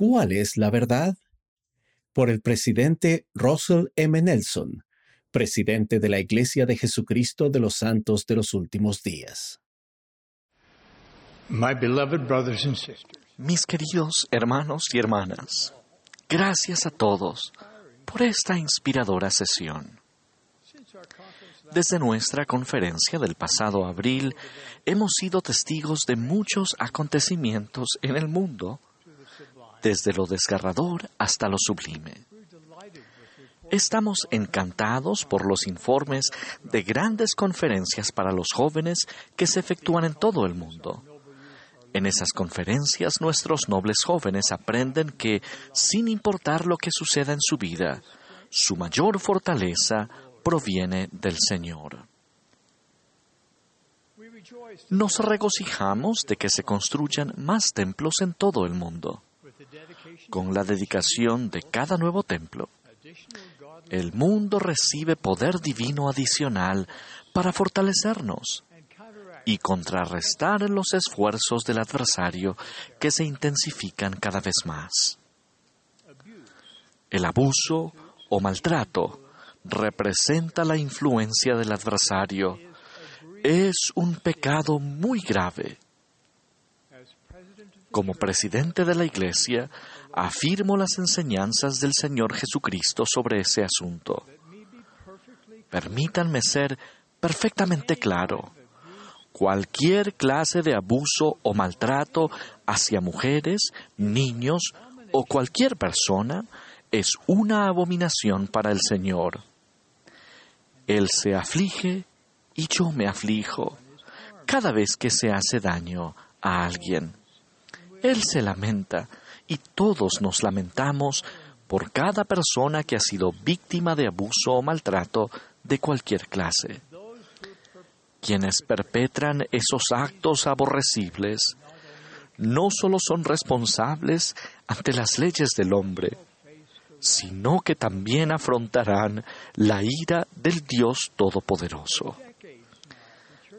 ¿Cuál es la verdad? Por el presidente Russell M. Nelson, presidente de la Iglesia de Jesucristo de los Santos de los Últimos Días. Mis queridos hermanos y hermanas, gracias a todos por esta inspiradora sesión. Desde nuestra conferencia del pasado abril, hemos sido testigos de muchos acontecimientos en el mundo, desde lo desgarrador hasta lo sublime. Estamos encantados por los informes de grandes conferencias para los jóvenes que se efectúan en todo el mundo. En esas conferencias nuestros nobles jóvenes aprenden que, sin importar lo que suceda en su vida, su mayor fortaleza proviene del Señor. Nos regocijamos de que se construyan más templos en todo el mundo. Con la dedicación de cada nuevo templo, el mundo recibe poder divino adicional para fortalecernos y contrarrestar los esfuerzos del adversario que se intensifican cada vez más. El abuso o maltrato representa la influencia del adversario. Es un pecado muy grave. Como presidente de la Iglesia, afirmo las enseñanzas del Señor Jesucristo sobre ese asunto. Permítanme ser perfectamente claro. Cualquier clase de abuso o maltrato hacia mujeres, niños o cualquier persona es una abominación para el Señor. Él se aflige y yo me aflijo cada vez que se hace daño a alguien. Él se lamenta y todos nos lamentamos por cada persona que ha sido víctima de abuso o maltrato de cualquier clase. Quienes perpetran esos actos aborrecibles no solo son responsables ante las leyes del hombre, sino que también afrontarán la ira del Dios Todopoderoso.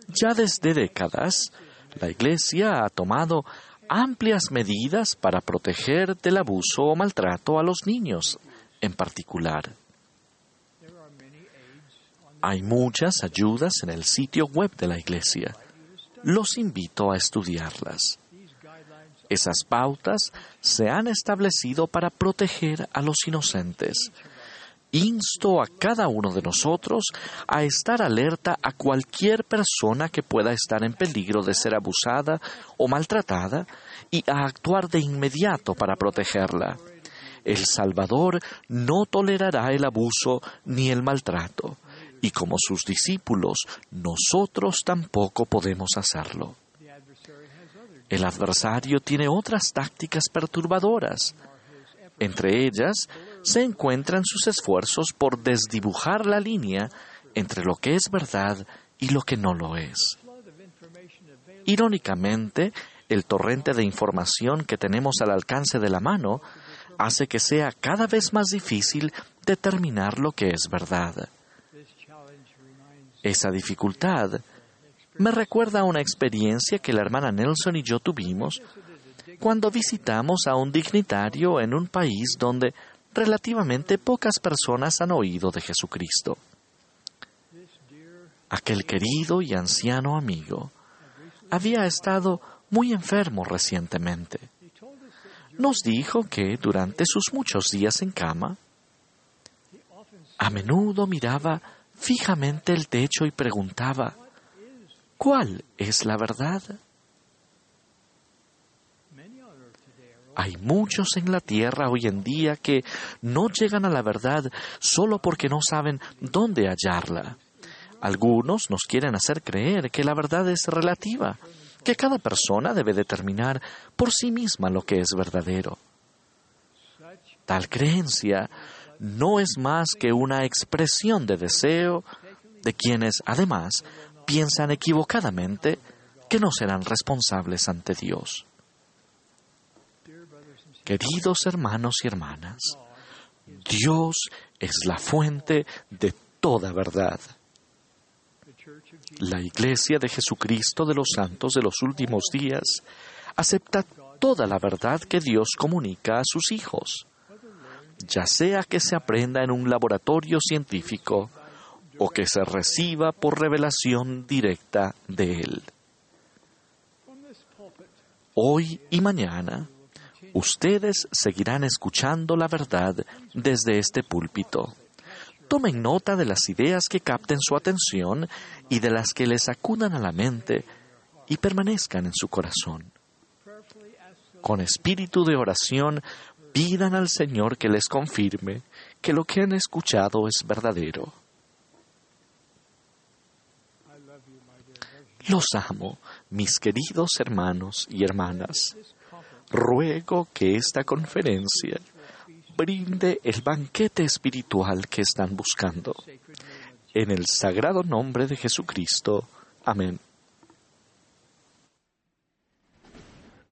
Ya desde décadas, la Iglesia ha tomado amplias medidas para proteger del abuso o maltrato a los niños en particular. Hay muchas ayudas en el sitio web de la Iglesia. Los invito a estudiarlas. Esas pautas se han establecido para proteger a los inocentes. Insto a cada uno de nosotros a estar alerta a cualquier persona que pueda estar en peligro de ser abusada o maltratada y a actuar de inmediato para protegerla. El Salvador no tolerará el abuso ni el maltrato, y como sus discípulos, nosotros tampoco podemos hacerlo. El adversario tiene otras tácticas perturbadoras. Entre ellas se encuentran sus esfuerzos por desdibujar la línea entre lo que es verdad y lo que no lo es. Irónicamente, el torrente de información que tenemos al alcance de la mano hace que sea cada vez más difícil determinar lo que es verdad. Esa dificultad me recuerda a una experiencia que la hermana Nelson y yo tuvimos cuando visitamos a un dignitario en un país donde relativamente pocas personas han oído de Jesucristo. Aquel querido y anciano amigo había estado muy enfermo recientemente. Nos dijo que durante sus muchos días en cama, a menudo miraba fijamente el techo y preguntaba, ¿Cuál es la verdad? Hay muchos en la tierra hoy en día que no llegan a la verdad solo porque no saben dónde hallarla. Algunos nos quieren hacer creer que la verdad es relativa, que cada persona debe determinar por sí misma lo que es verdadero. Tal creencia no es más que una expresión de deseo de quienes, además, piensan equivocadamente que no serán responsables ante Dios. Queridos hermanos y hermanas, Dios es la fuente de toda verdad. La Iglesia de Jesucristo de los Santos de los últimos días acepta toda la verdad que Dios comunica a sus hijos, ya sea que se aprenda en un laboratorio científico o que se reciba por revelación directa de Él. Hoy y mañana, ustedes seguirán escuchando la verdad desde este púlpito. Tomen nota de las ideas que capten su atención y de las que les acudan a la mente y permanezcan en su corazón. Con espíritu de oración, pidan al Señor que les confirme que lo que han escuchado es verdadero. Los amo, mis queridos hermanos y hermanas. Ruego que esta conferencia brinde el banquete espiritual que están buscando. En el sagrado nombre de Jesucristo. Amén.